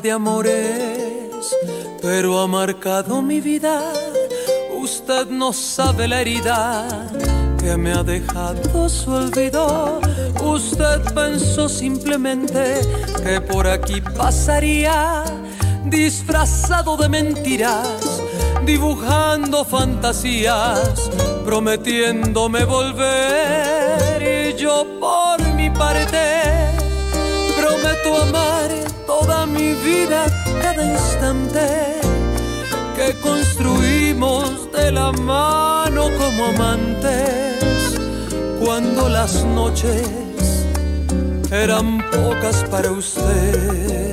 De amores, pero ha marcado mi vida. Usted no sabe la herida que me ha dejado su olvido. Usted pensó simplemente que por aquí pasaría, disfrazado de mentiras, dibujando fantasías, prometiéndome volver. Y yo por mi parte Prometo amar mi vida, cada instante que construimos de la mano como amantes. Cuando las noches eran pocas para usted.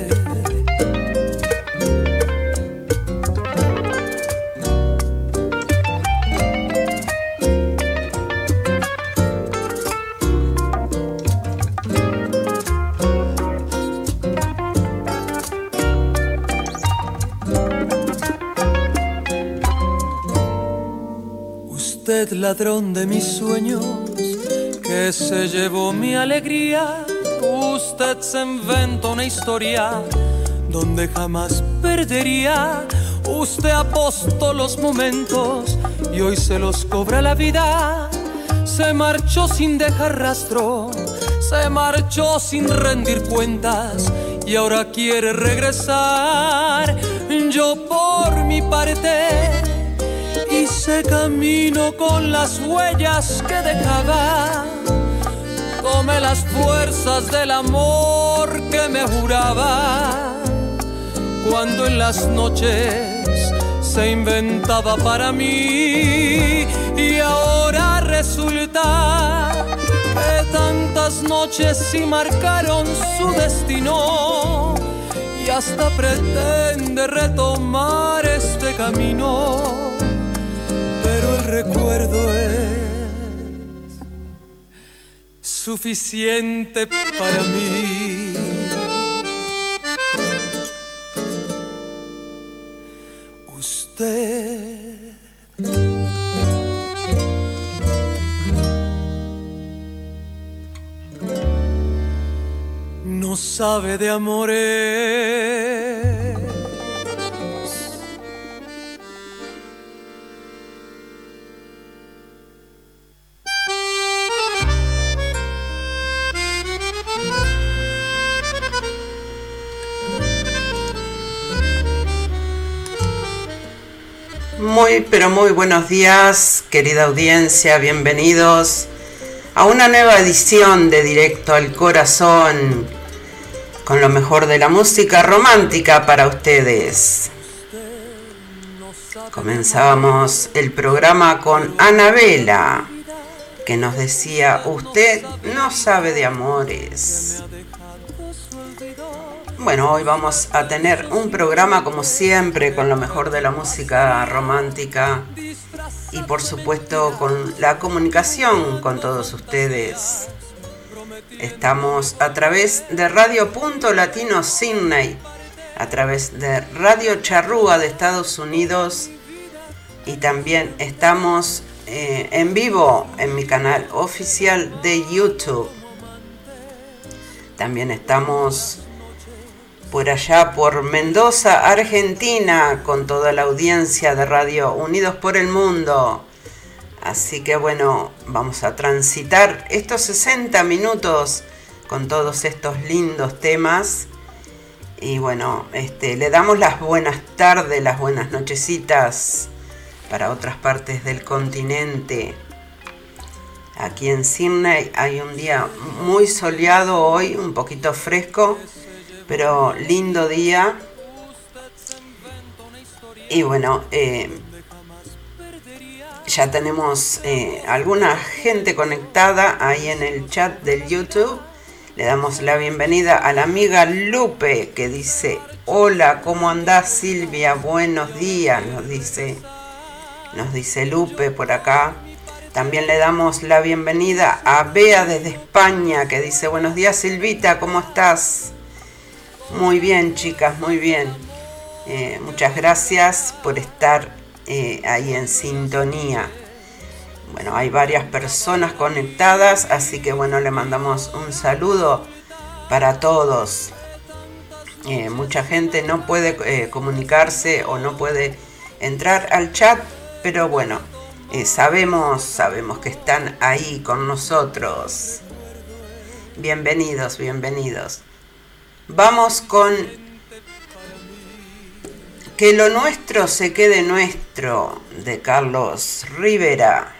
Ladrón de mis sueños, que se llevó mi alegría. Usted se inventó una historia donde jamás perdería. Usted apostó los momentos y hoy se los cobra la vida. Se marchó sin dejar rastro, se marchó sin rendir cuentas y ahora quiere regresar. Yo por mi parte hice camino con las huellas que dejaba. Tomé las fuerzas del amor que me juraba. Cuando en las noches se inventaba para mí y ahora resulta que tantas noches sí marcaron su destino y hasta pretende retomar este camino recuerdo es suficiente para mí. Usted no sabe de amores. Pero muy buenos días, querida audiencia, bienvenidos a una nueva edición de Directo al Corazón, con lo mejor de la música romántica para ustedes. Comenzábamos el programa con Anabela, que nos decía, usted no sabe de amores. Bueno, hoy vamos a tener un programa como siempre con lo mejor de la música romántica y por supuesto con la comunicación con todos ustedes. Estamos a través de Radio Punto Latino Sydney, a través de Radio Charrúa de Estados Unidos y también estamos eh, en vivo en mi canal oficial de YouTube. También estamos por allá, por Mendoza, Argentina, con toda la audiencia de Radio Unidos por el Mundo. Así que bueno, vamos a transitar estos 60 minutos con todos estos lindos temas. Y bueno, este, le damos las buenas tardes, las buenas nochecitas para otras partes del continente. Aquí en Sydney hay un día muy soleado hoy, un poquito fresco, pero lindo día. Y bueno, eh, ya tenemos eh, alguna gente conectada ahí en el chat del YouTube. Le damos la bienvenida a la amiga Lupe que dice, hola, ¿cómo andás Silvia? Buenos días, nos dice nos dice Lupe por acá. También le damos la bienvenida a Bea desde España, que dice, buenos días Silvita, ¿cómo estás? Muy bien, chicas, muy bien. Eh, muchas gracias por estar eh, ahí en sintonía. Bueno, hay varias personas conectadas, así que bueno, le mandamos un saludo para todos. Eh, mucha gente no puede comunicarse o no puede entrar al chat pero bueno, sabemos, sabemos que están ahí con nosotros. Bienvenidos, bienvenidos. Vamos con Que lo nuestro se quede nuestro de Carlos Rivera.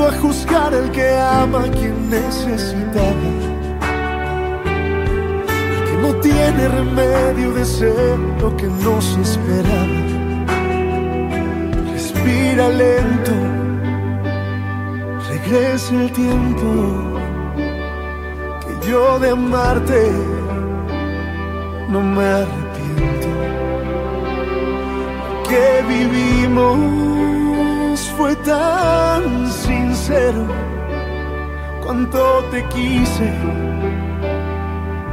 a juzgar el que ama a quien necesitaba. El que no tiene remedio de ser lo que nos esperaba. Respira lento, regresa el tiempo que yo de amarte no me arrepiento. Que vivimos fue tan sincero. Cuánto te quise,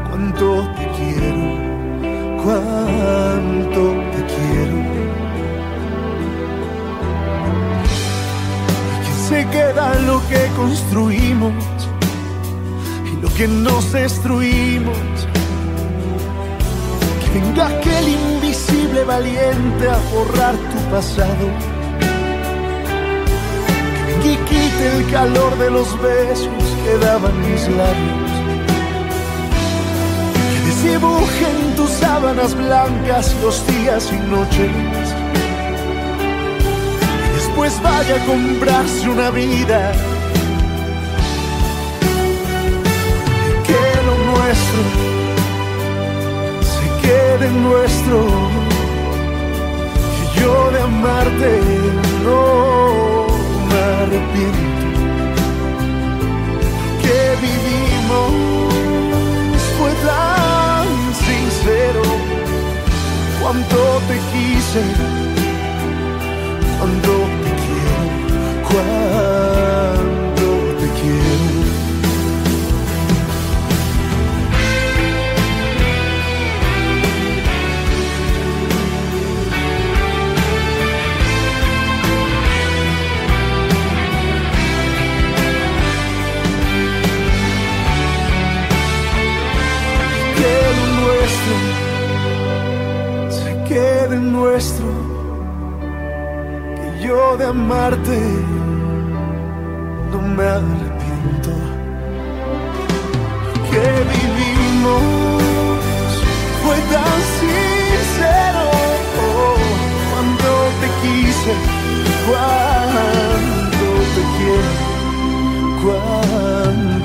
cuánto te quiero, cuánto te quiero. Y que se queda lo que construimos y lo que nos destruimos. Que venga aquel invisible valiente a borrar tu pasado quite el calor de los besos que daban mis labios. Que desdibujen tus sábanas blancas los días y noches. Y después vaya a comprarse una vida. Que lo nuestro se quede nuestro. Que yo de amarte no arrepiento. Que vivimos fue tan sincero cuánto te quise cuánto te quiero cuánto de amarte, no me arrepiento. Que vivimos fue tan sincero oh, cuando te quise, cuando te quiero, cuando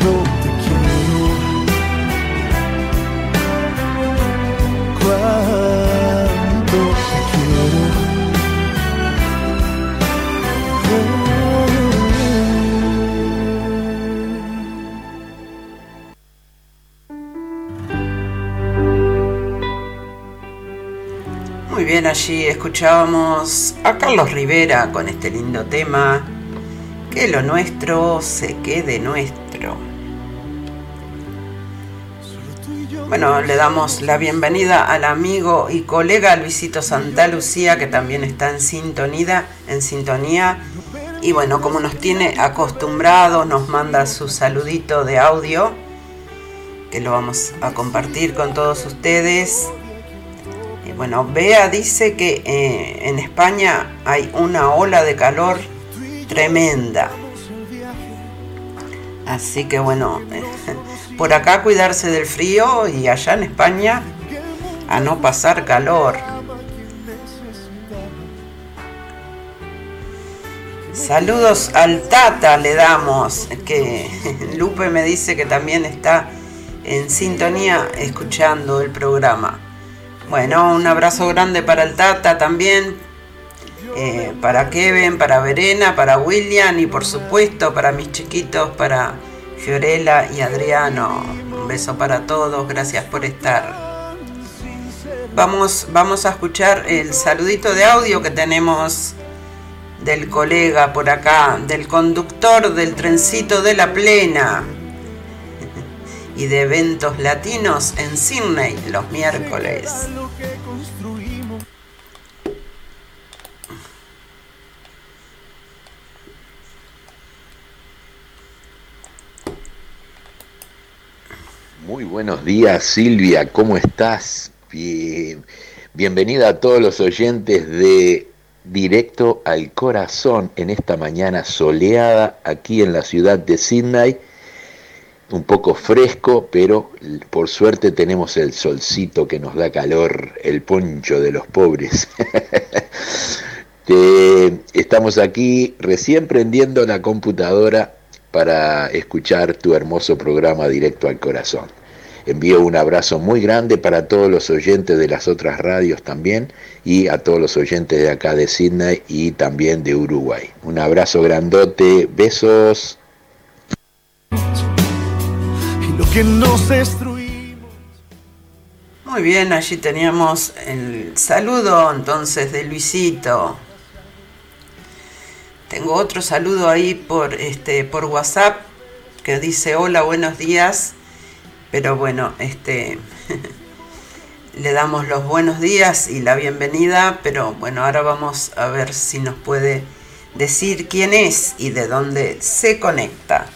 allí escuchábamos a Carlos Rivera con este lindo tema, que lo nuestro se quede nuestro. Bueno, le damos la bienvenida al amigo y colega Luisito Santa Lucía, que también está en sintonía, en sintonía. Y bueno, como nos tiene acostumbrados, nos manda su saludito de audio, que lo vamos a compartir con todos ustedes. Bueno, Bea dice que eh, en España hay una ola de calor tremenda. Así que bueno, por acá cuidarse del frío y allá en España a no pasar calor. Saludos al Tata le damos, que Lupe me dice que también está en sintonía escuchando el programa. Bueno, un abrazo grande para el Tata también, eh, para Kevin, para Verena, para William y por supuesto para mis chiquitos, para Fiorella y Adriano. Un beso para todos, gracias por estar. Vamos, vamos a escuchar el saludito de audio que tenemos del colega por acá, del conductor del trencito de la plena y de eventos latinos en Sydney los miércoles. Muy buenos días Silvia, ¿cómo estás? Bien. Bienvenida a todos los oyentes de Directo al Corazón en esta mañana soleada aquí en la ciudad de Sydney. Un poco fresco, pero por suerte tenemos el solcito que nos da calor, el poncho de los pobres. Estamos aquí recién prendiendo la computadora para escuchar tu hermoso programa Directo al Corazón. Envío un abrazo muy grande para todos los oyentes de las otras radios también y a todos los oyentes de acá de Sydney y también de Uruguay. Un abrazo grandote, besos. Lo que nos destruimos. Muy bien, allí teníamos el saludo entonces de Luisito. Tengo otro saludo ahí por, este, por WhatsApp que dice hola, buenos días. Pero bueno, este le damos los buenos días y la bienvenida, pero bueno, ahora vamos a ver si nos puede decir quién es y de dónde se conecta.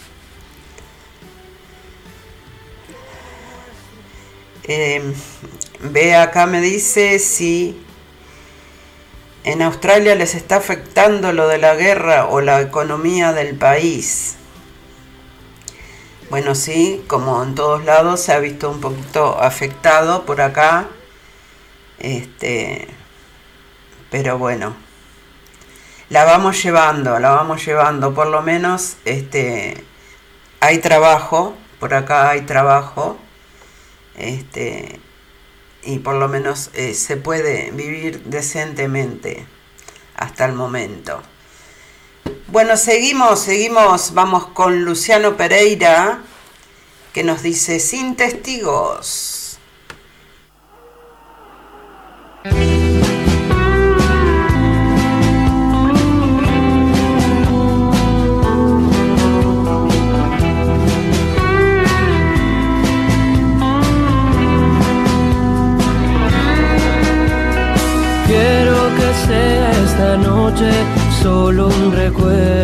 Eh, ve acá me dice si en Australia les está afectando lo de la guerra o la economía del país. Bueno, sí, como en todos lados se ha visto un poquito afectado por acá. Este, pero bueno, la vamos llevando, la vamos llevando, por lo menos este hay trabajo, por acá hay trabajo. Este, y por lo menos eh, se puede vivir decentemente hasta el momento. Bueno, seguimos, seguimos, vamos con Luciano Pereira, que nos dice, sin testigos. Solo un recuerdo.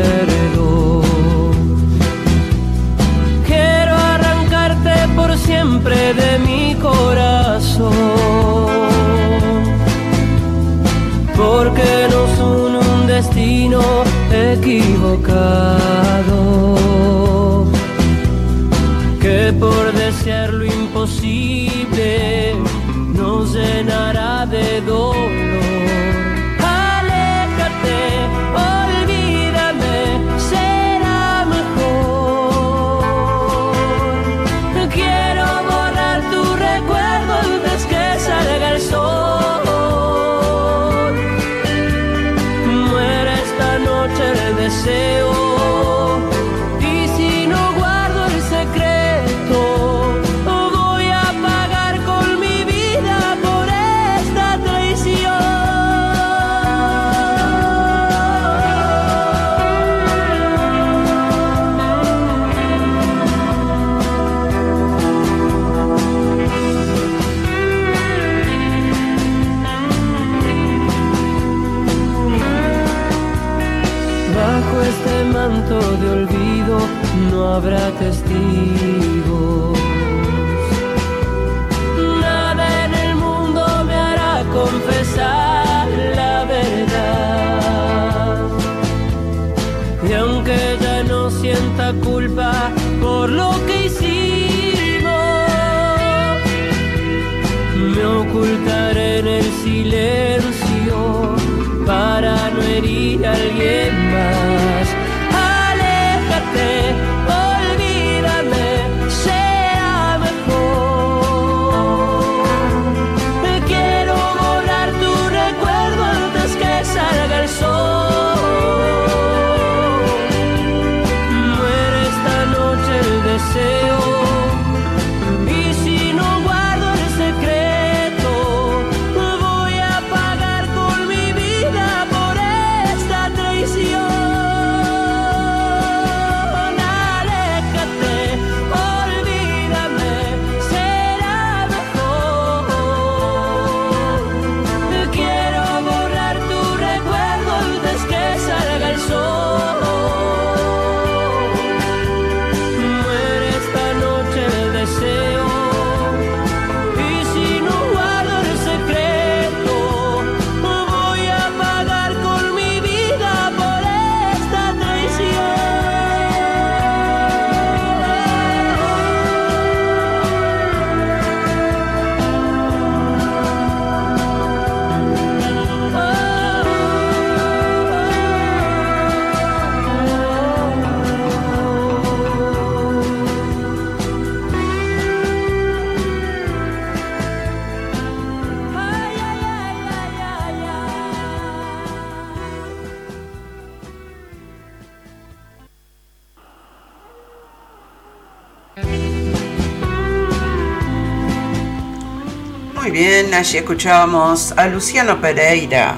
Allí escuchábamos a Luciano Pereira,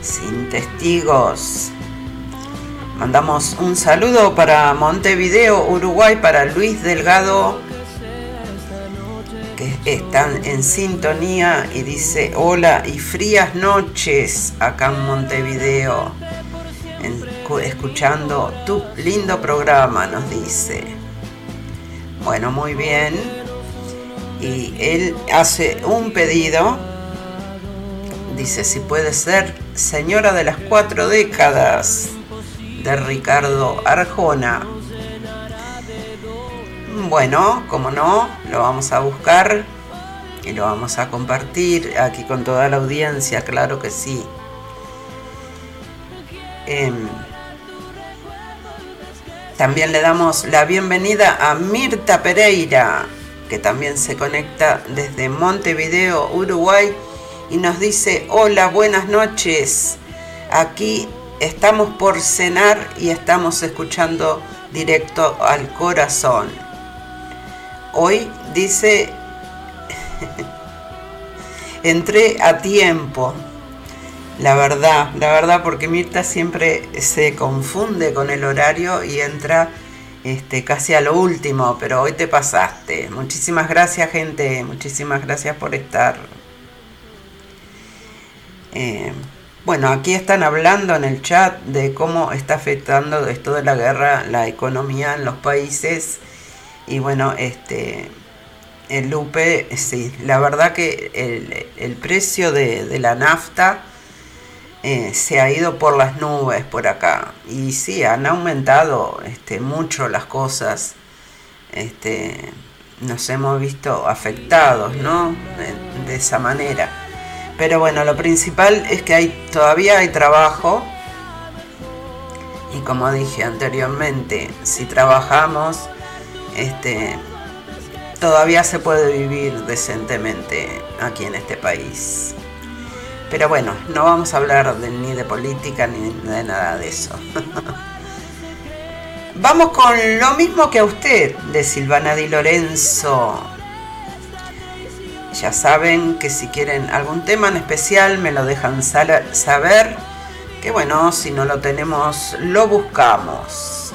sin testigos. Mandamos un saludo para Montevideo, Uruguay, para Luis Delgado, que están en sintonía y dice hola y frías noches acá en Montevideo, escuchando tu lindo programa, nos dice. Bueno, muy bien y él hace un pedido, dice si puede ser Señora de las Cuatro Décadas de Ricardo Arjona. Bueno, como no, lo vamos a buscar y lo vamos a compartir aquí con toda la audiencia, claro que sí. Em, también le damos la bienvenida a Mirta Pereira, que también se conecta desde Montevideo, Uruguay, y nos dice, hola, buenas noches. Aquí estamos por cenar y estamos escuchando directo al corazón. Hoy dice, entré a tiempo. La verdad, la verdad, porque Mirta siempre se confunde con el horario y entra este, casi a lo último, pero hoy te pasaste. Muchísimas gracias gente, muchísimas gracias por estar. Eh, bueno, aquí están hablando en el chat de cómo está afectando esto de la guerra la economía en los países. Y bueno, este, el Lupe, sí, la verdad que el, precio de, de la nafta eh, se ha ido por las nubes por acá. Y sí, han aumentado este, mucho las cosas. Este, nos hemos visto afectados. De, esa manera. Pero bueno, lo principal es que hay, todavía hay trabajo. Y como dije anteriormente, si trabajamos, este, todavía se puede vivir decentemente aquí en este país. Pero bueno, no vamos a hablar ni de política ni de nada de eso. vamos con lo mismo que a usted, de Silvana Di Lorenzo. Ya saben que si quieren algún tema en especial me lo dejan saber. Que bueno, si no lo tenemos, lo buscamos.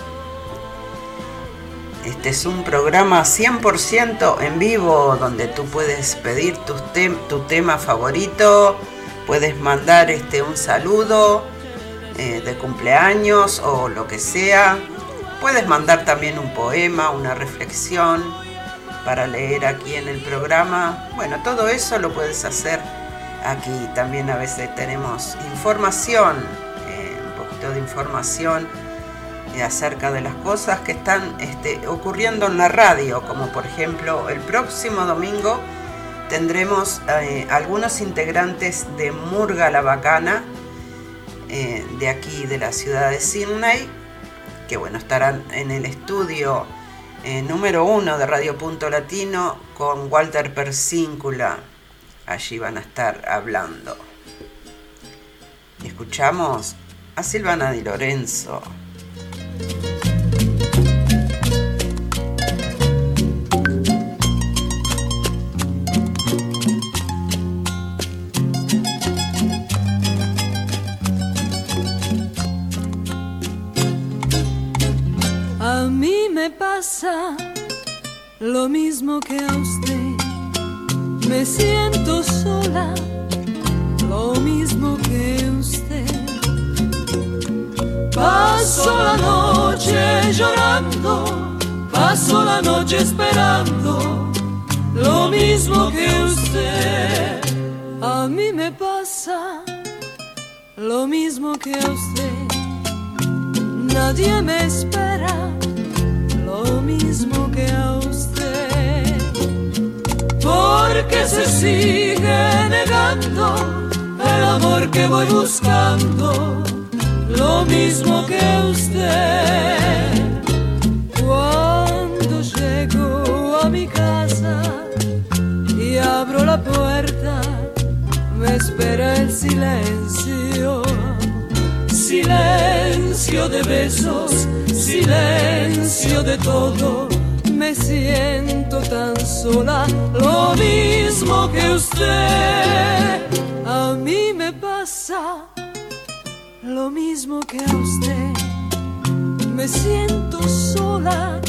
Este es un programa 100% en vivo donde tú puedes pedir tu tema favorito puedes mandar este, un saludo eh, de cumpleaños o lo que sea. Puedes mandar también un poema, una reflexión para leer aquí en el programa. Bueno, todo eso lo puedes hacer aquí. También a veces tenemos información, eh, un poquito de información eh, acerca de las cosas que están este, ocurriendo en la radio, como por ejemplo el próximo domingo tendremos eh, algunos integrantes de Murga la Bacana, eh, de aquí de la ciudad de Sydney, que bueno, estarán en el estudio eh, número uno de Radio Punto Latino con Walter Persíncula. Allí van a estar hablando. Escuchamos a Silvana Di Lorenzo. Pasa lo mismo que a usted. Me siento sola, lo mismo que usted. Paso la noche llorando, paso la noche esperando, lo mismo que usted. A mí me pasa lo mismo que a usted. Nadie me espera mismo que a usted, porque se sigue negando el amor que voy buscando, lo mismo que a usted. Cuando llego a mi casa y abro la puerta, me espera el silencio silencio de besos, silencio de todo. Me siento tan sola, lo mismo que usted. A mí me pasa lo mismo que usted. Me siento sola,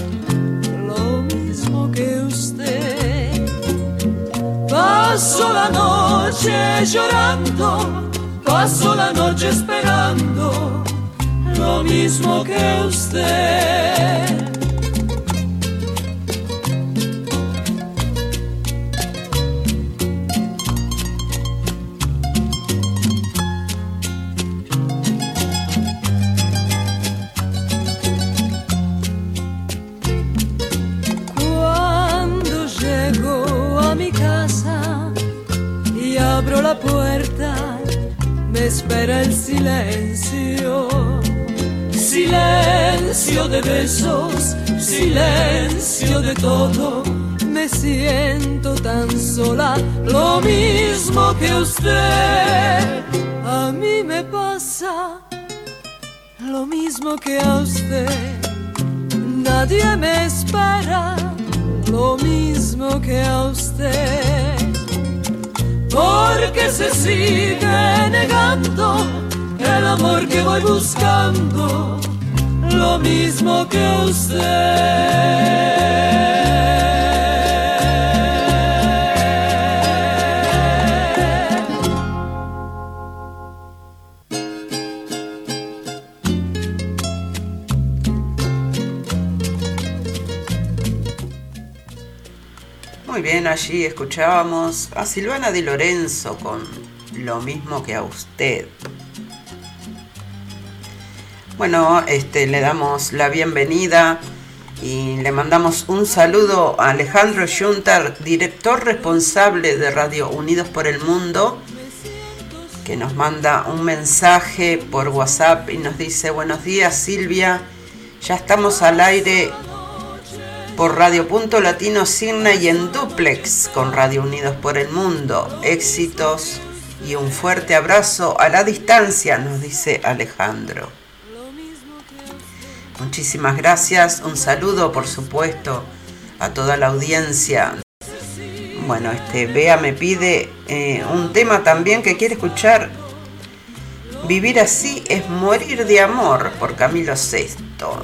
lo mismo que usted. Paso la noche llorando Paso la noche esperando lo mismo que usted. Espera el silencio, silencio de besos, silencio de todo. Me siento tan sola, lo mismo que usted. A mí me pasa lo mismo que a usted. Nadie me espera, lo mismo que a usted porque se sigue negando el amor que voy buscando, lo mismo que usted. Bien, allí escuchábamos a Silvana Di Lorenzo con lo mismo que a usted. Bueno, este, le damos la bienvenida y le mandamos un saludo a Alejandro Juntar, director responsable de Radio Unidos por el Mundo, que nos manda un mensaje por WhatsApp y nos dice, buenos días Silvia, ya estamos al aire por Radio Punto Latino Signa y en duplex con Radio Unidos por el Mundo. Éxitos y un fuerte abrazo a la distancia, nos dice Alejandro. Muchísimas gracias, un saludo por supuesto a toda la audiencia. Bueno, este Bea me pide eh, un tema también que quiere escuchar. Vivir así es morir de amor por Camilo VI.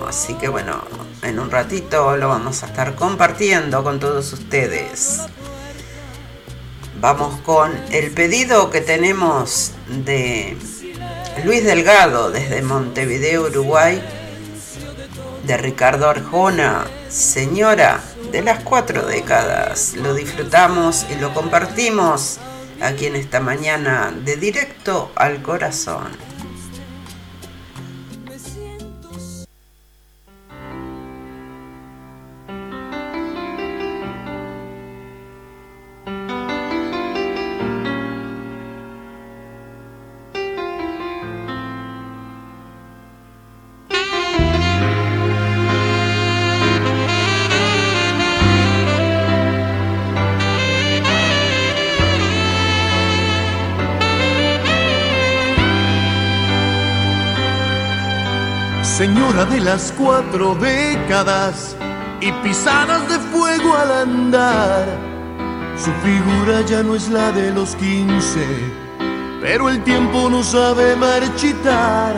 Así que bueno, en un ratito lo vamos a estar compartiendo con todos ustedes. Vamos con el pedido que tenemos de Luis Delgado desde Montevideo, Uruguay, de Ricardo Arjona, señora de las cuatro décadas. Lo disfrutamos y lo compartimos aquí en esta mañana de directo al corazón. De las cuatro décadas y pisadas de fuego al andar. Su figura ya no es la de los quince, pero el tiempo no sabe marchitar.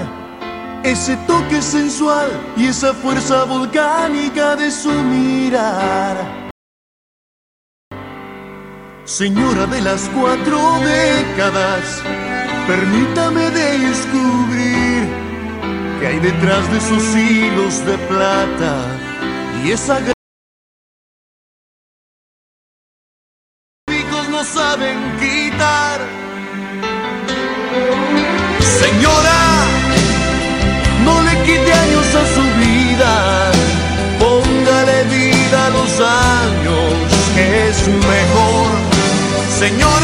Ese toque sensual y esa fuerza volcánica de su mirar. Señora de las cuatro décadas, permítame descubrir que hay detrás de sus hilos de plata y esa no saben quitar. Señora, no le quite años a su vida, póngale vida a los años, que es mejor. Señora,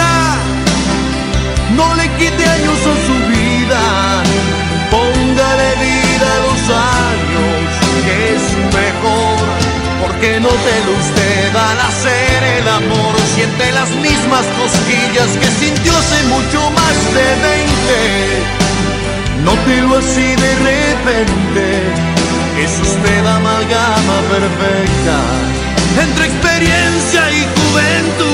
Porque no te lo usted al hacer el amor, siente las mismas cosquillas que sintió hace mucho más de 20. Nótelo así de repente, es usted amalgama perfecta entre experiencia y juventud.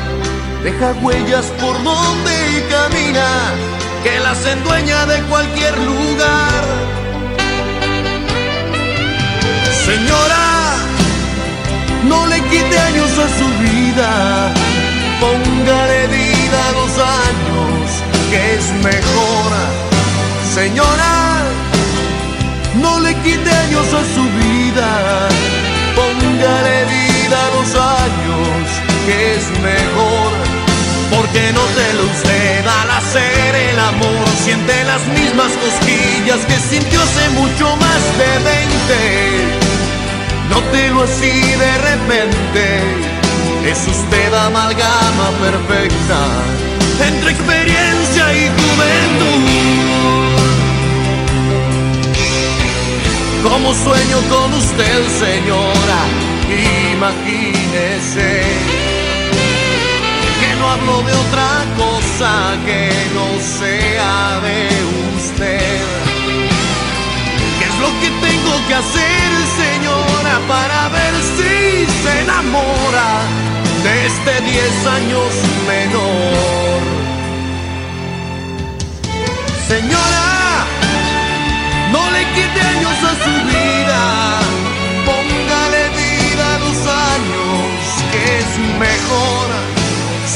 deja huellas por donde camina, que las endueña de cualquier lugar. Señora, no le quite años a su vida, póngale vida cosquillas que sintió hace mucho más de 20 Nótelo así de repente. Es usted amalgama perfecta entre experiencia y juventud. Como sueño con usted señora imagínese. no hablo de otra cosa que no sea de usted. ¿Qué es lo que tengo que hacer, señora, para ver si se enamora de este 10 años menor? Señora, no le quite años a su vida, póngale vida a los años, que es mejor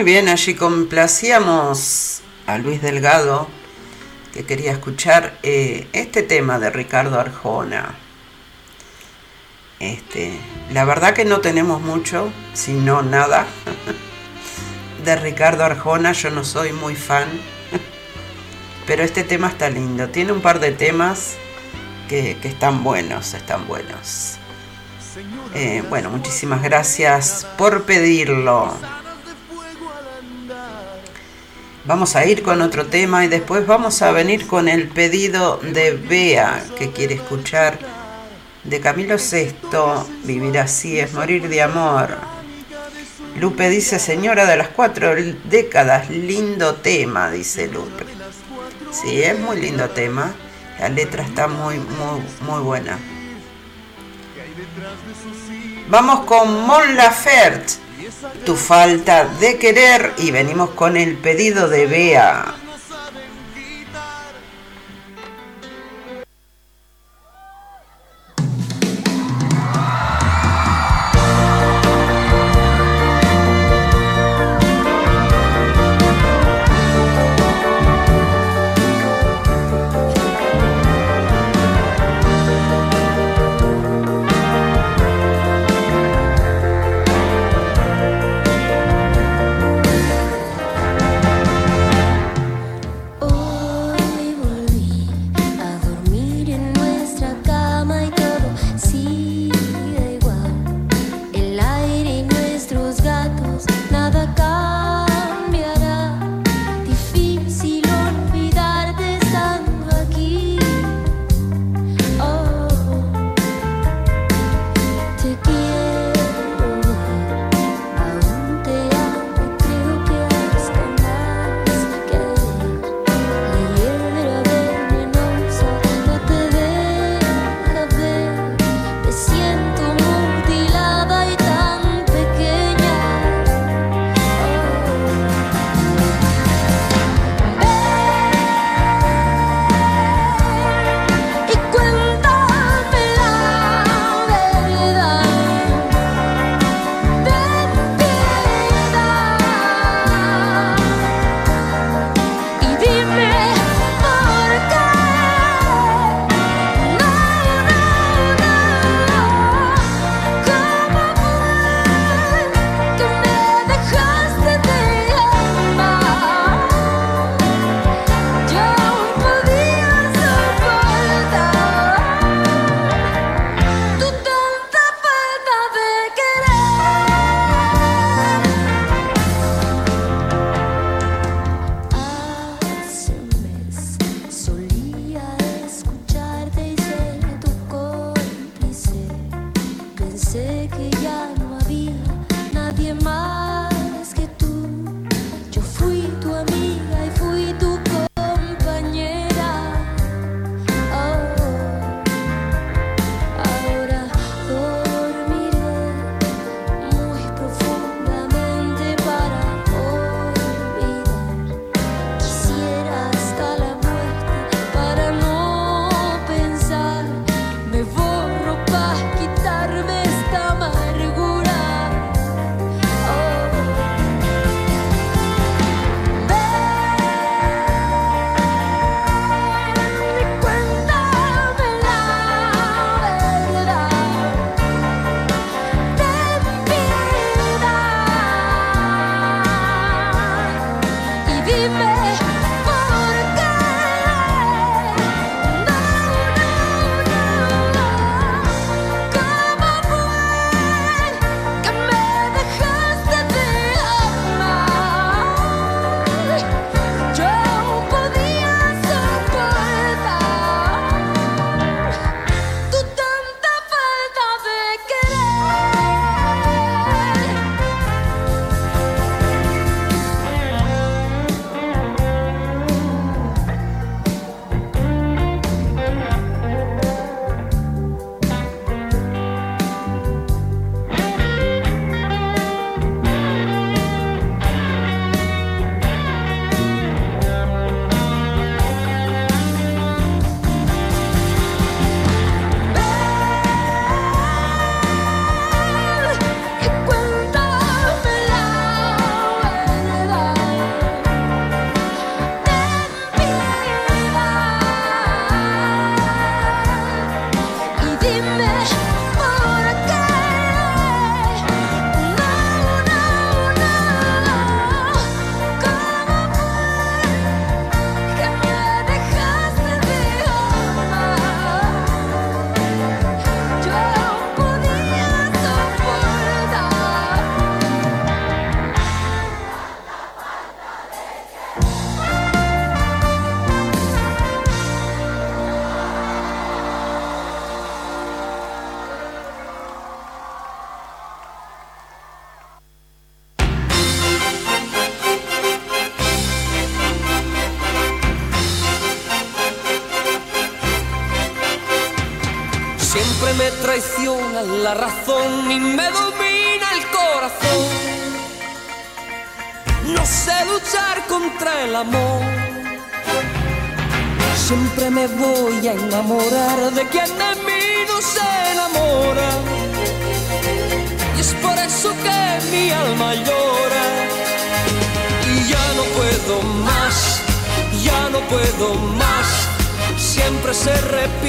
Muy bien, allí complacíamos a Luis Delgado, que quería escuchar eh, este tema de Ricardo Arjona. Este, la verdad que no tenemos mucho, si no nada, de Ricardo Arjona, yo no soy muy fan, pero este tema está lindo, tiene un par de temas que, que están buenos, están buenos. Eh, bueno, muchísimas gracias por pedirlo. Vamos a ir con otro tema y después vamos a venir con el pedido de Bea, que quiere escuchar de Camilo VI, Vivir así es morir de amor. Lupe dice, señora de las cuatro décadas, lindo tema, dice Lupe. Sí, es muy lindo tema. La letra está muy, muy, muy buena. Vamos con Mon Laferte tu falta de querer y venimos con el pedido de Bea.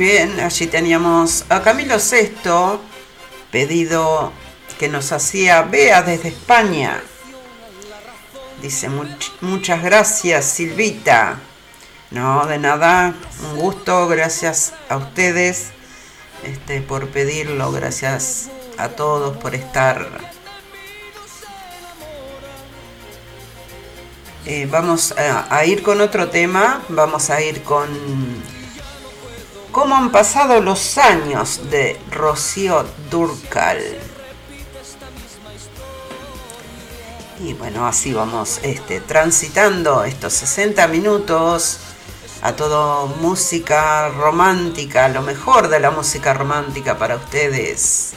Bien, allí teníamos a Camilo Sesto, pedido que nos hacía Bea desde España. Dice "Much- muchas gracias Silvita. No, de nada, un gusto, gracias a ustedes este, por pedirlo, gracias a todos por estar. Eh, vamos a ir con otro tema, vamos a ir con ¿Cómo han pasado los años de Rocío Durcal? Y bueno, así vamos este, transitando estos 60 minutos a todo música romántica, lo mejor de la música romántica para ustedes.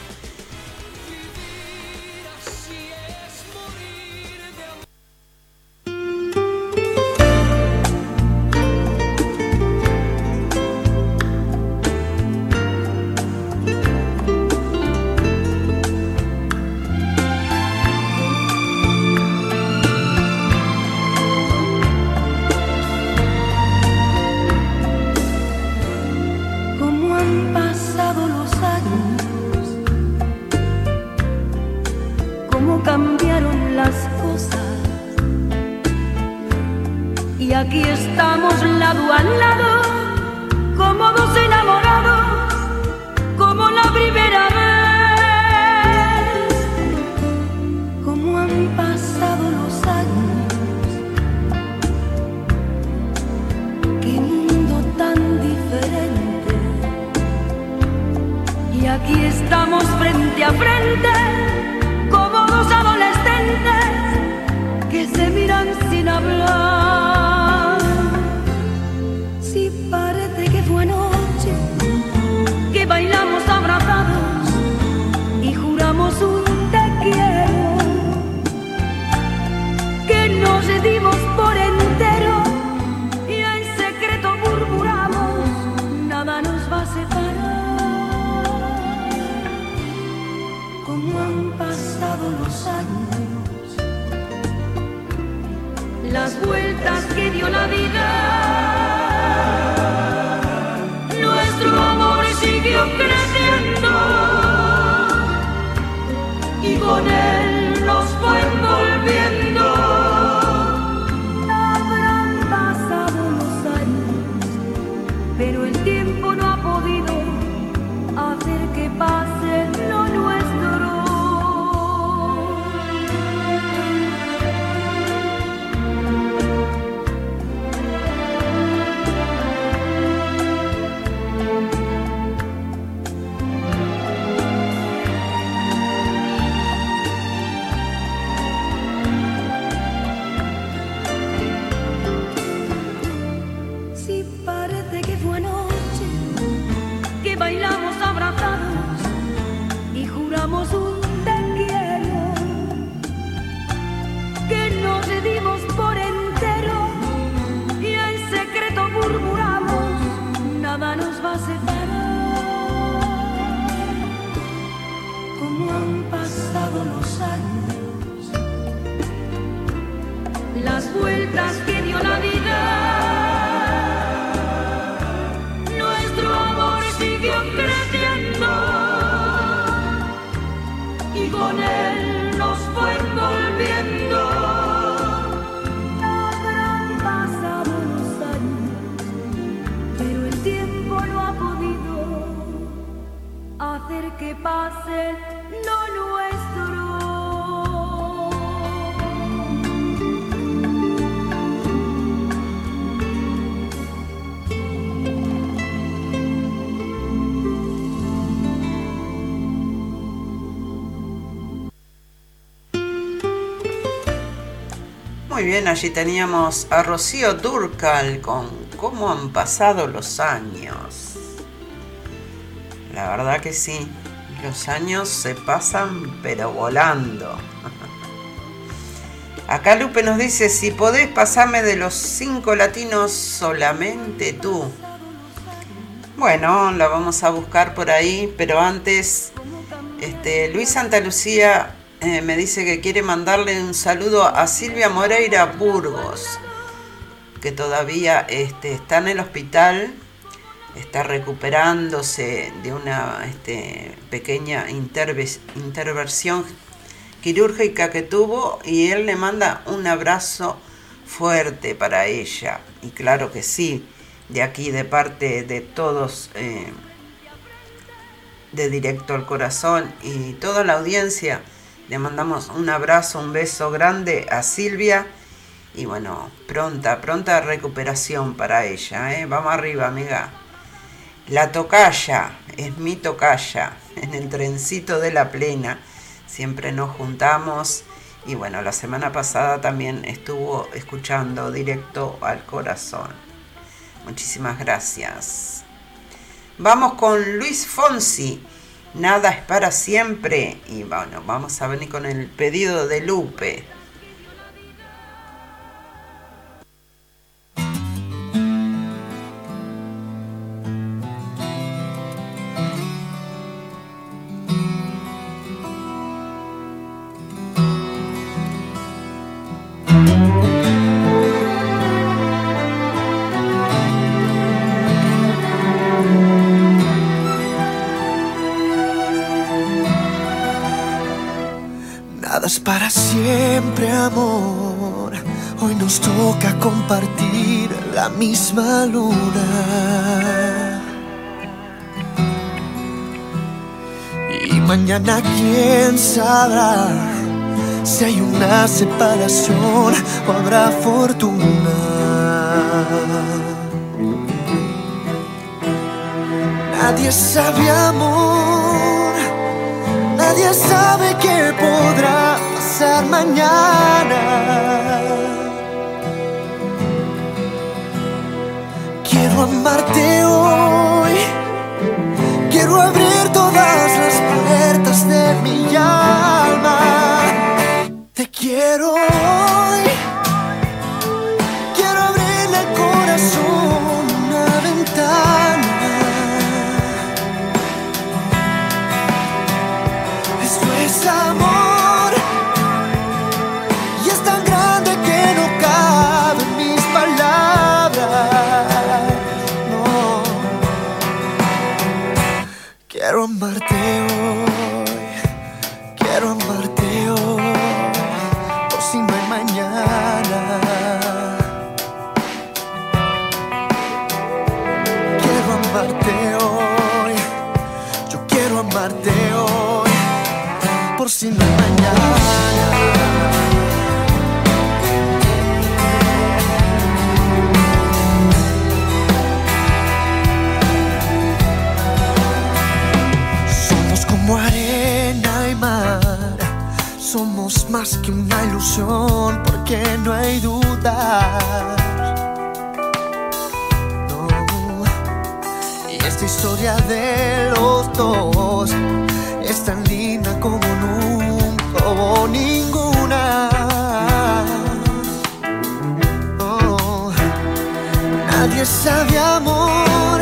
Se miran sin hablar. Vueltas que dio la vida. Bien, allí teníamos a Rocío Durcal con cómo han pasado los años. La verdad que sí, los años se pasan pero volando. Acá Lupe nos dice, si podés pasarme de los cinco latinos solamente tú. Bueno, la vamos a buscar por ahí, pero antes, este, Luis Santa Lucía eh, me dice que quiere mandarle un saludo a Silvia Moreira Burgos, que todavía este, está en el hospital, está recuperándose de una este, pequeña interve- intervención quirúrgica que tuvo y él le manda un abrazo fuerte para ella. Y claro que sí, de aquí, de parte de todos, eh, de Directo al Corazón y toda la audiencia, le mandamos un abrazo, un beso grande a Silvia y bueno, pronta, pronta recuperación para ella. ¿eh? Vamos arriba, amiga. La tocaya, es mi tocaya, en el trencito de la plena. Siempre nos juntamos y bueno, la semana pasada también estuvo escuchando directo al corazón. Muchísimas gracias. Vamos con Luis Fonsi. Nada es para siempre. Y bueno, vamos a venir con el pedido de Lupe. Para siempre, amor. Hoy nos toca compartir la misma luna. Y mañana quién sabrá si hay una separación o habrá fortuna. Nadie sabe amor Nadie sabe qué podrá mañana. Quiero amarte hoy. Quiero abrir todas las puertas de mi alma. Te quiero. Porque no hay duda. No. Y esta historia de los dos es tan linda como nunca hubo ninguna. Oh, nadie sabe amor,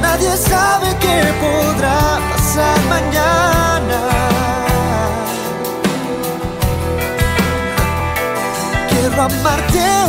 nadie sabe qué podrá pasar mañana. Amarte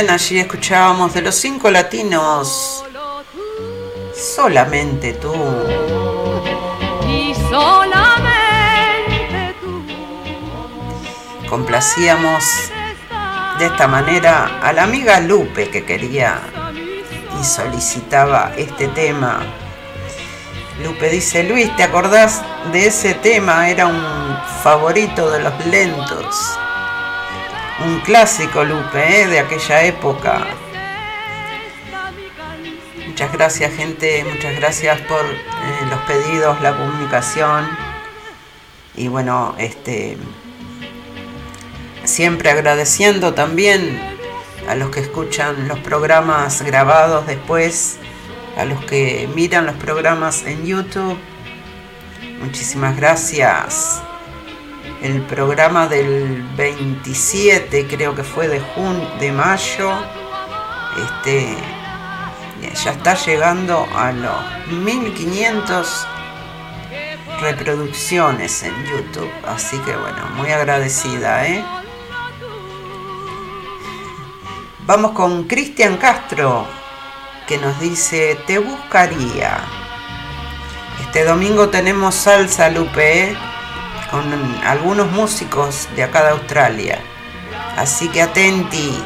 allí escuchábamos de los cinco latinos. Solamente tú. Y solamente tú. Complacíamos de esta manera a la amiga Lupe que quería y solicitaba este tema. Lupe dice, Luis, ¿te acordás de ese tema? Era un favorito de los lentos un clásico, Lupe, ¿eh? de aquella época. Muchas gracias, gente. Muchas gracias por eh, los pedidos, la comunicación. Y bueno, este. Siempre agradeciendo también a los que escuchan los programas grabados después, a los que miran los programas en YouTube. Muchísimas gracias el programa del 27, creo que fue de junio, de mayo, este, ya está llegando a los 1500 reproducciones en YouTube. Así que bueno, muy agradecida, ¿eh? Vamos con Cristian Castro, que nos dice, te buscaría. Este domingo tenemos salsa, Lupe, ¿eh? Con algunos músicos de acá de Australia. Así que atenti.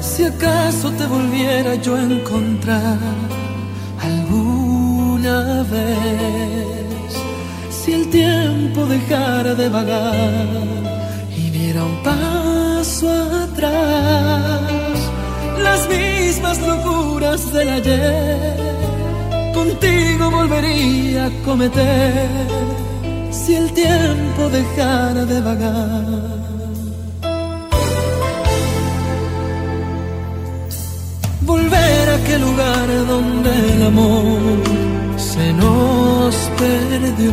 Si acaso te volviera yo a encontrar si el tiempo dejara de vagar y diera un paso atrás, las mismas locuras del ayer, contigo volvería a cometer, si el tiempo dejara de vagar. volver a aquel lugar donde el amor nos perdió.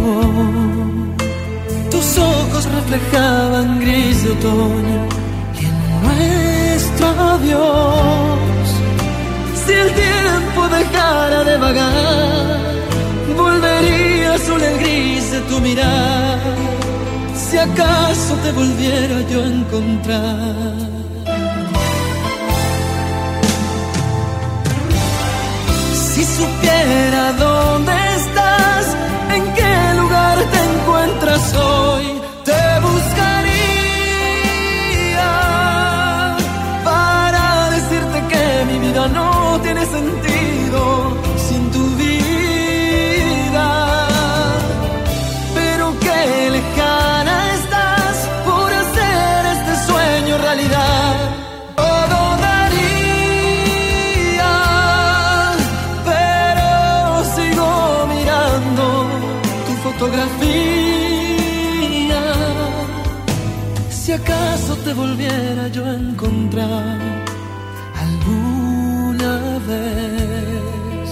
Tus ojos reflejaban gris de otoño y en nuestro adiós. Si el tiempo dejara de vagar, volvería azul el gris de tu mirar. Si acaso te volviera yo a encontrar. Si supiera dónde encuentras hoy, te buscaría para decirte que mi vida no tiene sentido volviera yo a encontrar alguna vez,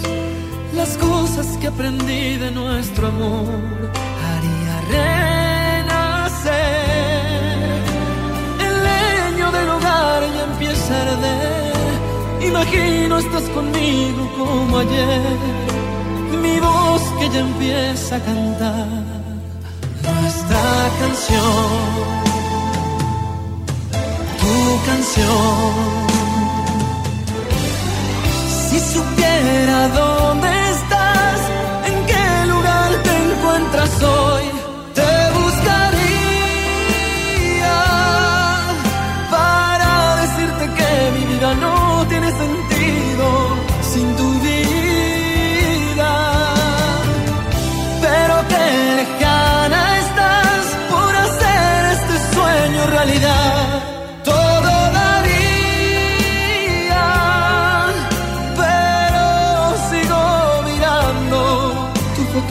las cosas que aprendí de nuestro amor haría renacer. El leño del hogar ya empieza a arder. Imagino estás conmigo como ayer. Mi voz que ya empieza a cantar nuestra canción. Canción. Si supiera dónde estás, en qué lugar te encuentras hoy,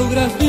bien,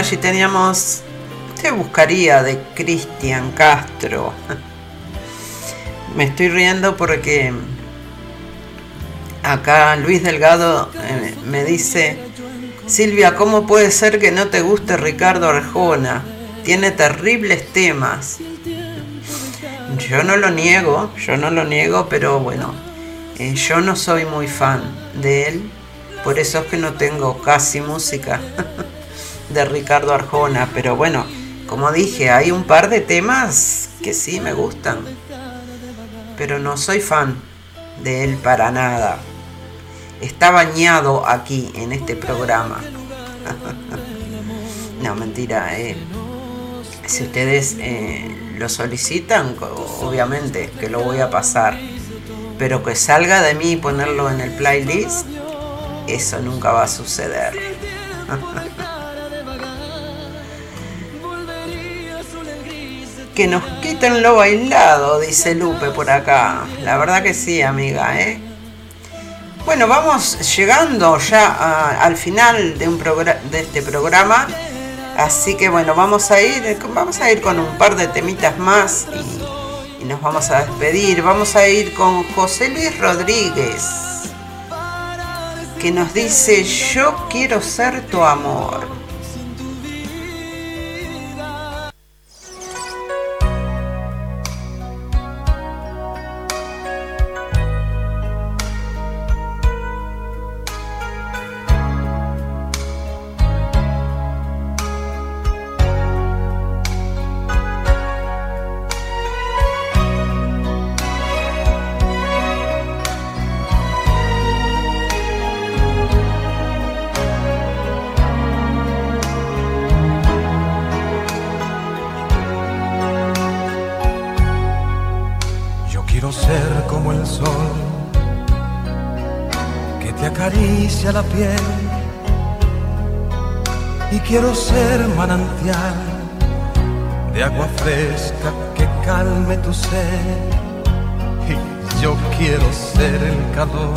allí teníamos Te buscaría de Cristian Castro. Me estoy riendo porque acá Luis Delgado eh, me dice, Silvia, ¿cómo puede ser que no te guste Ricardo Arjona? Tiene terribles temas. Yo no lo niego, yo no lo niego, pero bueno, eh, yo no soy muy fan de él, por eso es que no tengo casi música. de Ricardo Arjona, pero bueno, como dije, hay un par de temas que sí me gustan, pero no soy fan de él para nada. Está bañado aquí en este programa. no, mentira. Eh. Si ustedes eh, lo solicitan, obviamente que lo voy a pasar. Pero que salga de mí y ponerlo en el playlist, eso nunca va a suceder. que nos quiten lo bailado, dice Lupe por acá. La verdad que sí, amiga, ¿eh? Bueno, vamos llegando ya al final de, un de este programa. Así que bueno, vamos a ir, vamos a ir con un par de temitas más y, y nos vamos a despedir. Vamos a ir con José Luis Rodríguez, que nos dice, yo quiero ser tu amor. Quiero ser manantial de agua fresca que calme tu sed. Y yo quiero ser el calor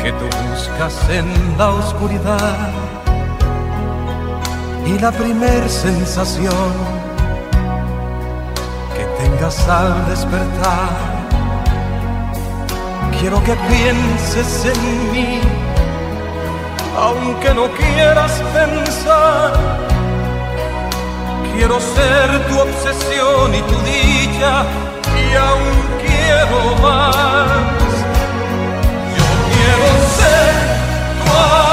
que tú buscas en la oscuridad. Y la primer sensación que tengas al despertar. Quiero que pienses en mí aunque no quieras pensar. Quiero ser tu obsesión y tu dicha, y aún quiero más. Yo quiero ser tu amor,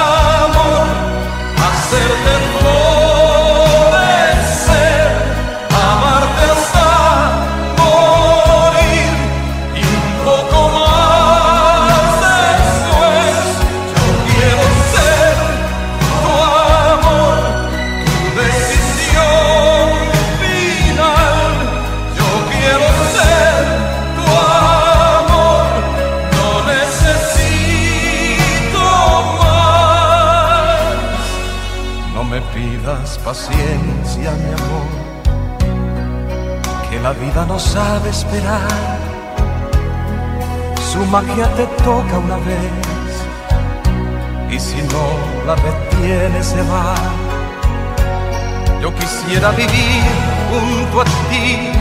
vida no sabe esperar. Su magia te toca una vez y si no la retiene se va. Yo quisiera vivir junto a ti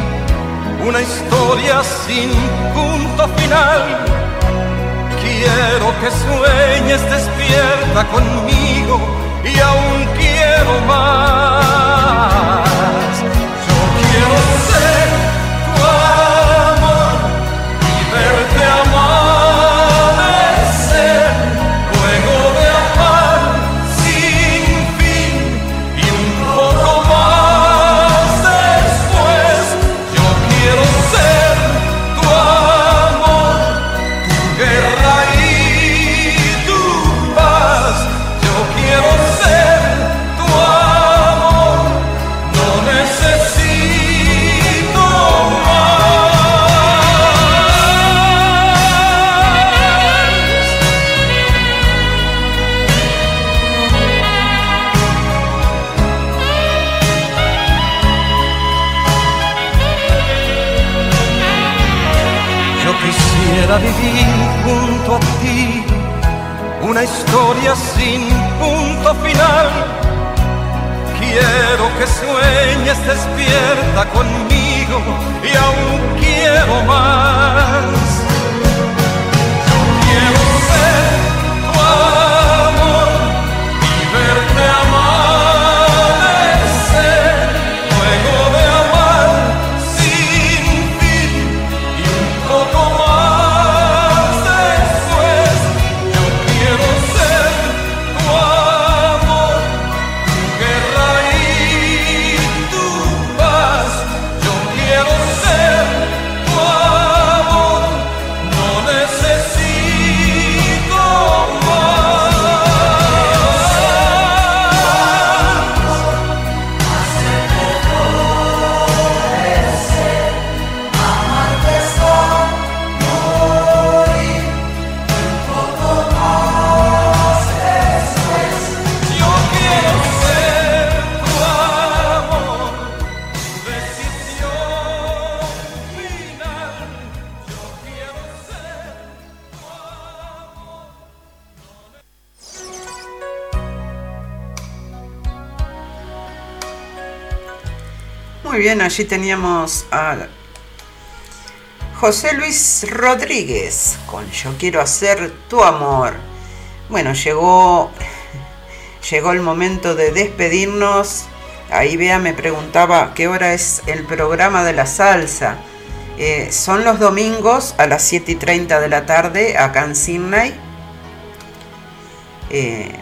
una historia sin punto final quiero que sueñes despierta conmigo y aún quiero más. Sueñes despierta conmigo y aún quiero más. Allí teníamos a José Luis Rodríguez con Yo quiero hacer tu amor. Bueno, llegó llegó el momento de despedirnos. Ahí Bea me preguntaba qué hora es el programa de la salsa. Eh, son los domingos a las 7 y 30 de la tarde acá en Sydney. Eh,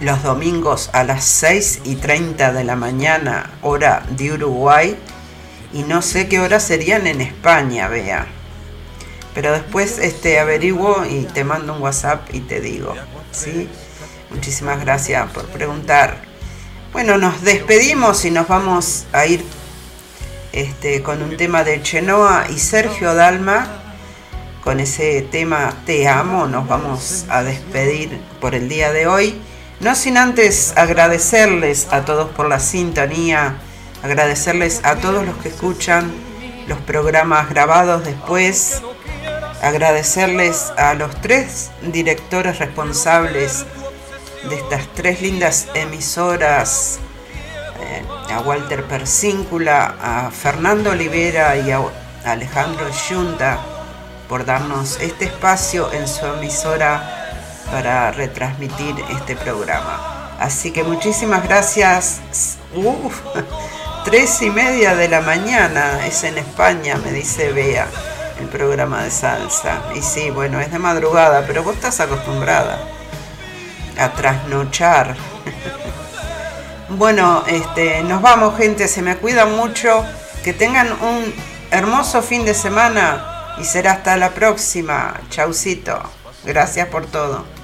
los domingos a las 6 y 30 de la mañana, hora de Uruguay. Y no sé qué hora serían en España, vea. Pero después este, averiguo y te mando un WhatsApp y te digo. ¿sí? Muchísimas gracias por preguntar. Bueno, nos despedimos y nos vamos a ir este, con un tema de Chenoa y Sergio Dalma. Con ese tema Te amo nos vamos a despedir por el día de hoy. No sin antes agradecerles a todos por la sintonía, agradecerles a todos los que escuchan los programas grabados después, agradecerles a los tres directores responsables de estas tres lindas emisoras, eh, a Walter Persíncula, a Fernando Olivera y a Alejandro Yunta por darnos este espacio en su emisora para retransmitir este programa. Así que muchísimas gracias. Uf, tres y media de la mañana es en España, me dice Bea, el programa de salsa. Y sí, bueno, es de madrugada, pero vos estás acostumbrada a trasnochar. bueno, este, nos vamos, gente, se me cuidan mucho. Que tengan un hermoso fin de semana y será hasta la próxima. Chaucito. Gracias por todo.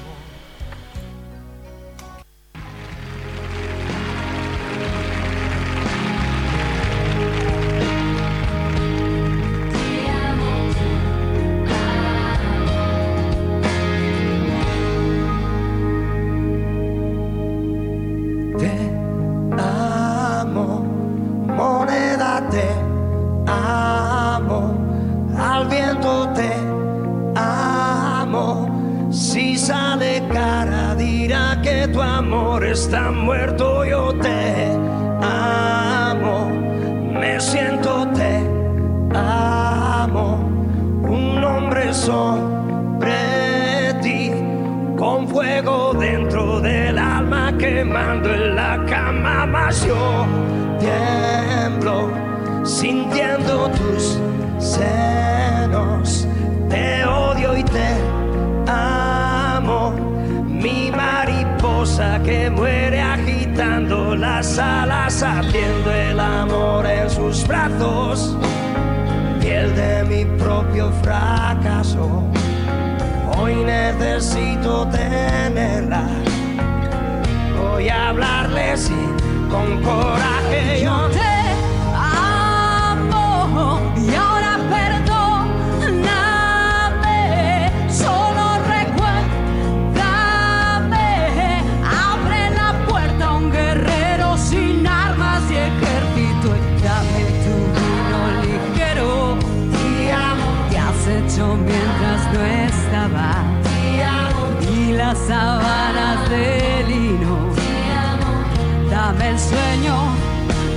El sueño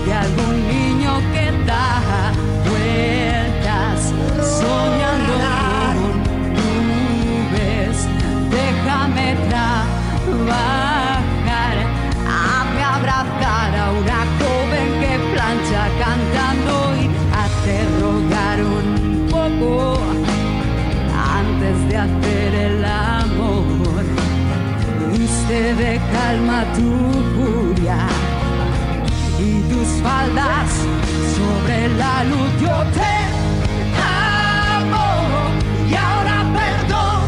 de algún niño que da vueltas soñando con nubes. Déjame trabajar, hazme abrazar a una joven que plancha cantando y hazte rogar un poco antes de hacer el amor. Viste de calma tu furia faldas sobre la luz. Yo te amo y ahora perdóname.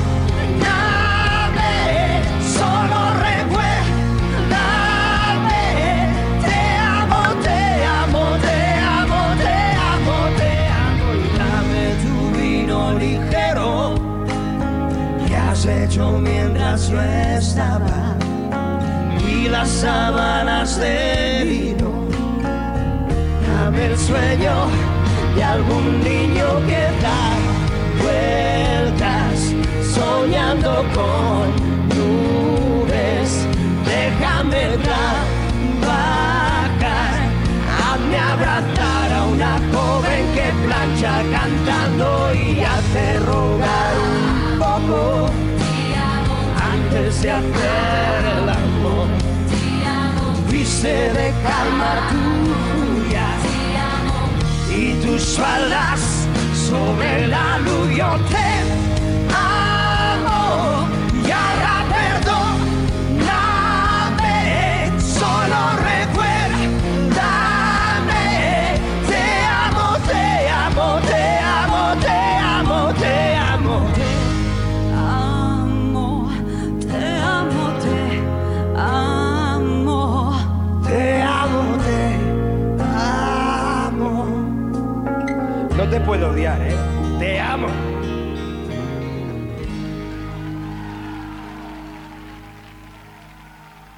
Solo recuérdame. Te amo, te amo, te amo, te amo, te amo. Y dame tu vino ligero. Que has hecho mientras no estaba. Y las sábanas de vino. Dame el sueño de algún niño que da vueltas soñando con nubes. Déjame trabajar, hazme abrazar a una joven que plancha cantando y hace rogar un poco antes de hacer el amor. Viste de calmar tu y tus faldas sobre la luz. Puedo odiar, ¿eh?